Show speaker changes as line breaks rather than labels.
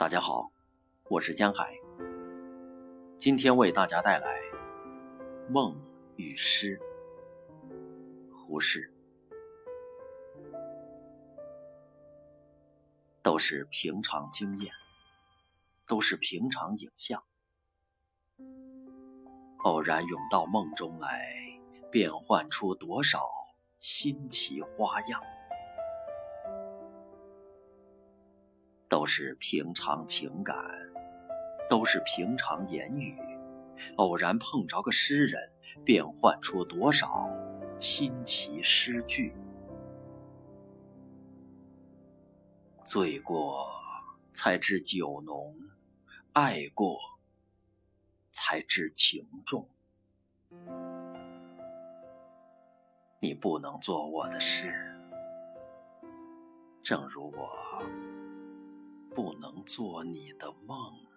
大家好，我是江海。今天为大家带来《梦与诗》。胡适，都是平常经验，都是平常影像，偶然涌到梦中来，变幻出多少新奇花样。都是平常情感，都是平常言语，偶然碰着个诗人，变换出多少新奇诗句。醉过才知酒浓，爱过才知情重。你不能做我的诗，正如我。不能做你的梦。